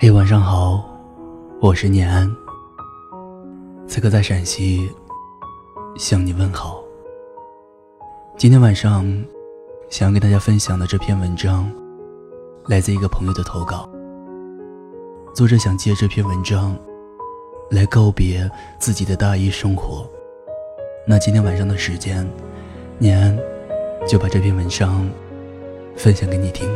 嘿，晚上好，我是念安。此刻在陕西，向你问好。今天晚上想要跟大家分享的这篇文章，来自一个朋友的投稿。作者想借这篇文章，来告别自己的大一生活。那今天晚上的时间，念安就把这篇文章分享给你听。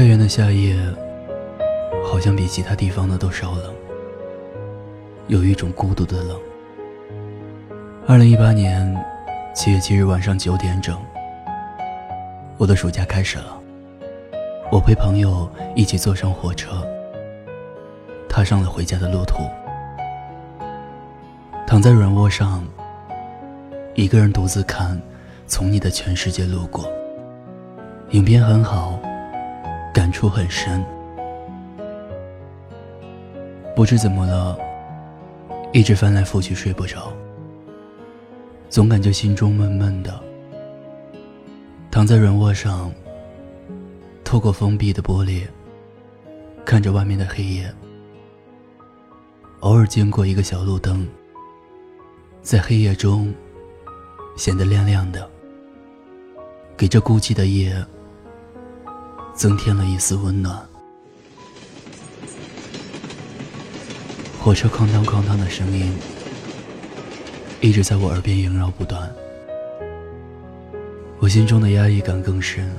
太原的夏夜，好像比其他地方的都稍冷，有一种孤独的冷。二零一八年七月七日晚上九点整，我的暑假开始了。我陪朋友一起坐上火车，踏上了回家的路途。躺在软卧上，一个人独自看《从你的全世界路过》，影片很好。感触很深，不知怎么了，一直翻来覆去睡不着，总感觉心中闷闷的。躺在软卧上，透过封闭的玻璃，看着外面的黑夜，偶尔经过一个小路灯，在黑夜中显得亮亮的，给这孤寂的夜。增添了一丝温暖。火车哐当哐当的声音一直在我耳边萦绕不断，我心中的压抑感更深。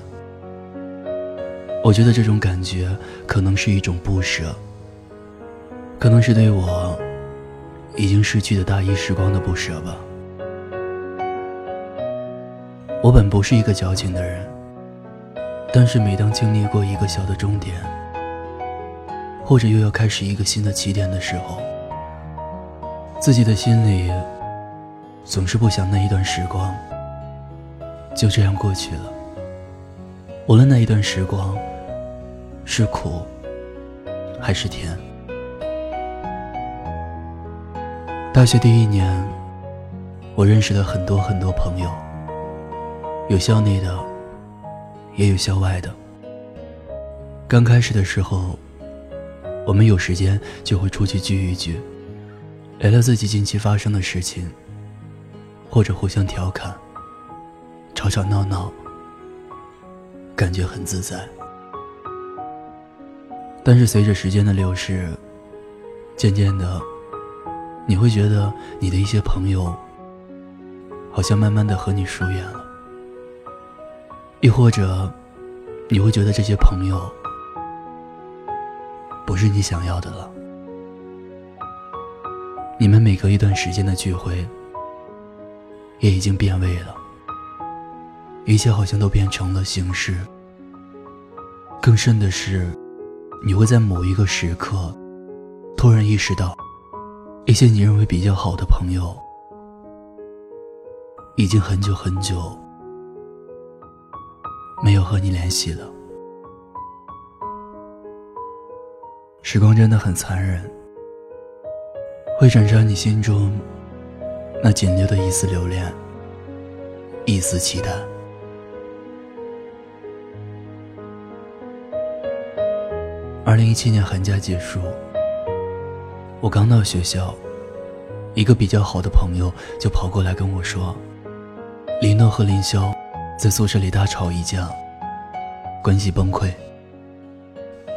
我觉得这种感觉可能是一种不舍，可能是对我已经失去的大一时光的不舍吧。我本不是一个矫情的人。但是每当经历过一个小的终点，或者又要开始一个新的起点的时候，自己的心里总是不想那一段时光就这样过去了。无论那一段时光是苦还是甜。大学第一年，我认识了很多很多朋友，有校内的。也有校外的。刚开始的时候，我们有时间就会出去聚一聚，聊聊自己近期发生的事情，或者互相调侃、吵吵闹闹，感觉很自在。但是随着时间的流逝，渐渐的，你会觉得你的一些朋友，好像慢慢的和你疏远了。又或者，你会觉得这些朋友不是你想要的了。你们每隔一段时间的聚会，也已经变味了。一切好像都变成了形式。更甚的是，你会在某一个时刻，突然意识到，一些你认为比较好的朋友，已经很久很久。没有和你联系了。时光真的很残忍，会斩杀你心中那仅留的一丝留恋，一丝期待。二零一七年寒假结束，我刚到学校，一个比较好的朋友就跑过来跟我说：“林诺和林霄。”在宿舍里大吵一架，关系崩溃，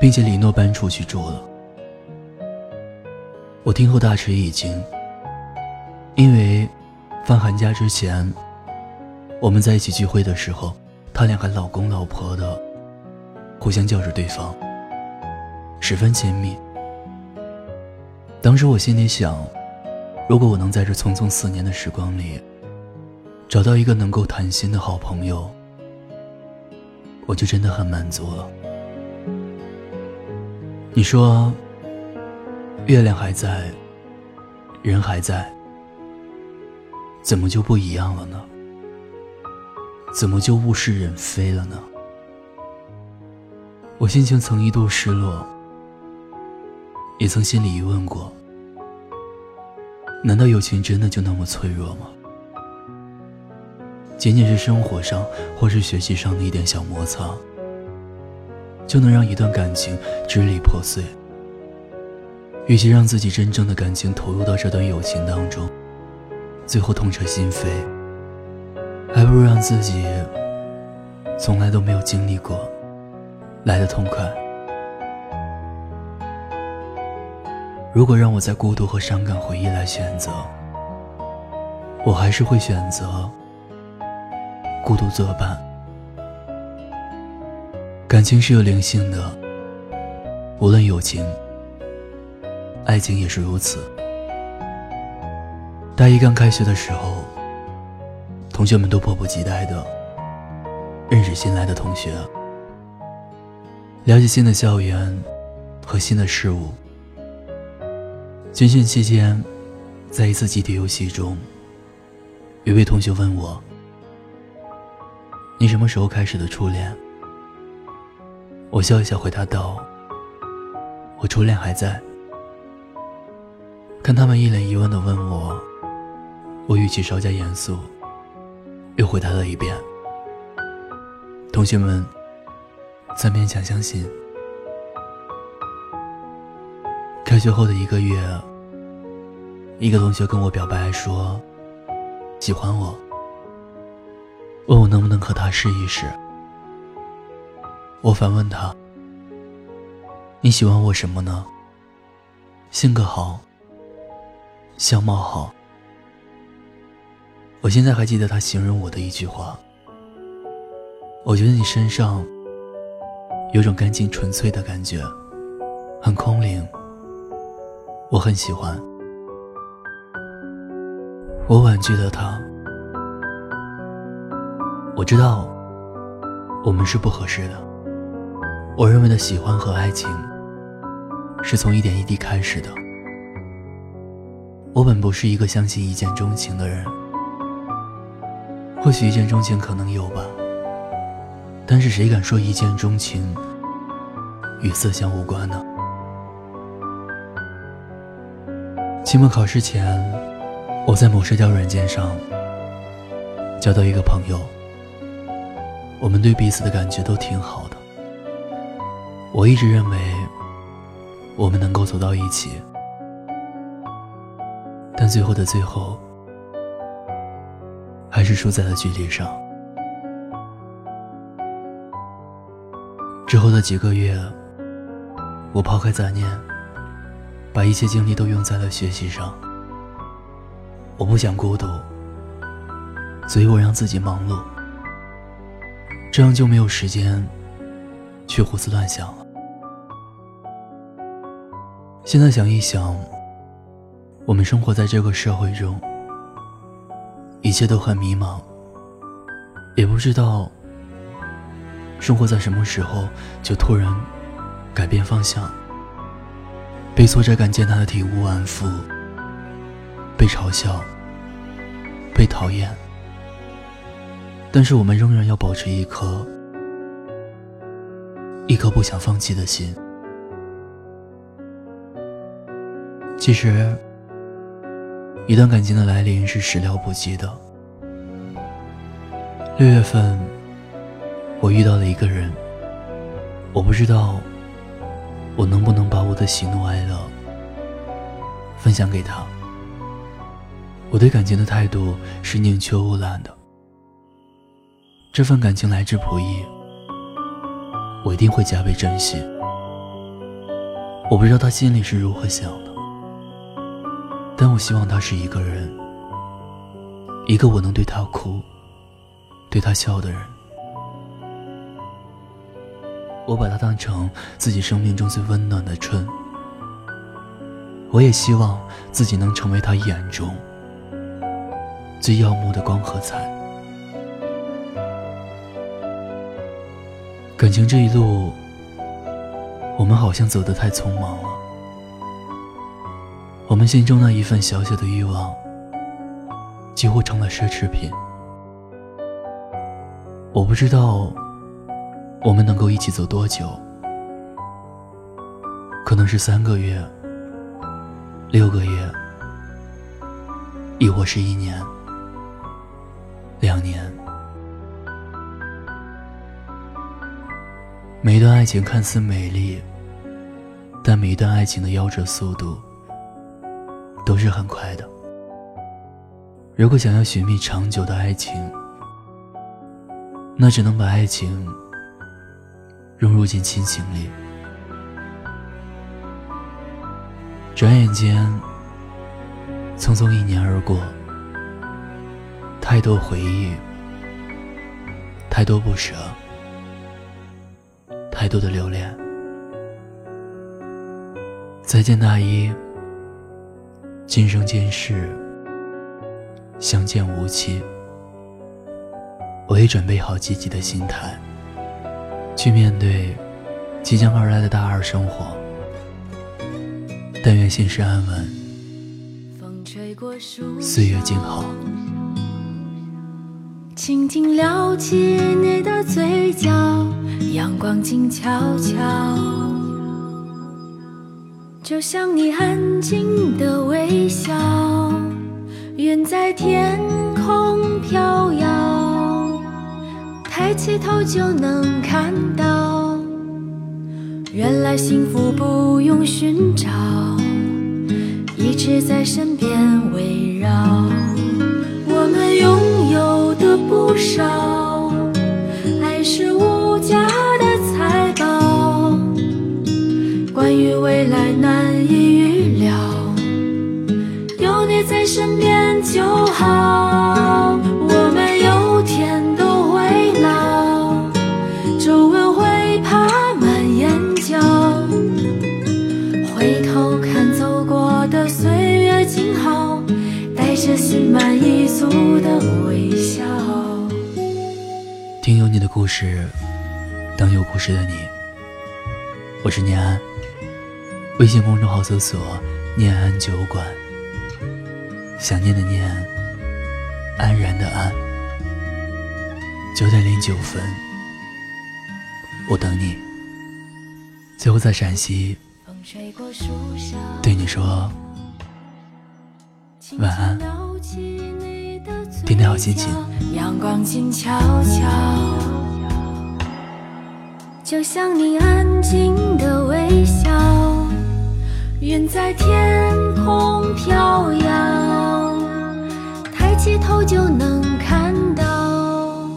并且李诺搬出去住了。我听后大吃一惊，因为放寒假之前，我们在一起聚会的时候，他俩还老公老婆的，互相叫着对方，十分亲密。当时我心里想，如果我能在这匆匆四年的时光里，找到一个能够谈心的好朋友，我就真的很满足了。你说，月亮还在，人还在，怎么就不一样了呢？怎么就物是人非了呢？我心情曾一度失落，也曾心里疑问过：难道友情真的就那么脆弱吗？仅仅是生活上或是学习上的一点小摩擦，就能让一段感情支离破碎。与其让自己真正的感情投入到这段友情当中，最后痛彻心扉，还不如让自己从来都没有经历过，来的痛快。如果让我在孤独和伤感回忆来选择，我还是会选择孤独作伴。感情是有灵性的，无论友情。爱情也是如此。大一刚开学的时候，同学们都迫不及待的认识新来的同学，了解新的校园和新的事物。军训期间，在一次集体游戏中，有位同学问我：“你什么时候开始的初恋？”我笑一笑回答道：“我初恋还在。”看他们一脸疑问的问我，我语气稍加严肃，又回答了一遍。同学们才勉强相信。开学后的一个月，一个同学跟我表白说喜欢我，问我能不能和他试一试。我反问他：“你喜欢我什么呢？性格好？”相貌好，我现在还记得他形容我的一句话。我觉得你身上有种干净纯粹的感觉，很空灵，我很喜欢。我婉拒了他，我知道我们是不合适的。我认为的喜欢和爱情，是从一点一滴开始的。我本不是一个相信一见钟情的人，或许一见钟情可能有吧，但是谁敢说一见钟情与色相无关呢？期末考试前，我在某社交软件上交到一个朋友，我们对彼此的感觉都挺好的，我一直认为我们能够走到一起。但最后的最后，还是输在了距离上。之后的几个月，我抛开杂念，把一切精力都用在了学习上。我不想孤独，所以我让自己忙碌，这样就没有时间去胡思乱想了。现在想一想。我们生活在这个社会中，一切都很迷茫，也不知道生活在什么时候就突然改变方向，被挫折感践踏的体无完肤，被嘲笑，被讨厌，但是我们仍然要保持一颗一颗不想放弃的心。其实。一段感情的来临是始料不及的。六月份，我遇到了一个人，我不知道我能不能把我的喜怒哀乐分享给他。我对感情的态度是宁缺毋滥的。这份感情来之不易，我一定会加倍珍惜。我不知道他心里是如何想的。但我希望他是一个人，一个我能对他哭、对他笑的人。我把他当成自己生命中最温暖的春。我也希望自己能成为他眼中最耀目的光和彩。感情这一路，我们好像走得太匆忙了。我们心中那一份小小的欲望，几乎成了奢侈品。我不知道我们能够一起走多久，可能是三个月、六个月，亦或是一年、两年。每一段爱情看似美丽，但每一段爱情的夭折速度都是很快的。如果想要寻觅长久的爱情，那只能把爱情融入进亲情里。转眼间，匆匆一年而过，太多回忆，太多不舍，太多的留恋。再见大一，今生今世，相见无期。我也准备好积极的心态，去面对即将而来的大二生活。但愿心事安稳，岁月静好。轻轻撩起你的嘴角，阳光静悄悄，就像你安静的微笑，云在天空飘摇，抬起头就能看到，原来幸福不用寻找。一直在身边围绕，我们拥有的不少，身边就好。我们有天都会老，皱纹会爬满眼角，回头看走过。的岁月静好，带着心满意足的微笑。听有你的故事，等有故事的你。我是念安，微信公众号搜索“念安酒馆”，想念的念，安然的安。九点零九分，我等你。最后在陕西，对你说。晚安，天天好心情。阳光静悄悄，就像你安静的微笑。云在天空飘摇，抬起头就能看到。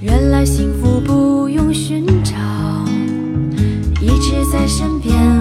原来幸福不用寻找，一直在身边。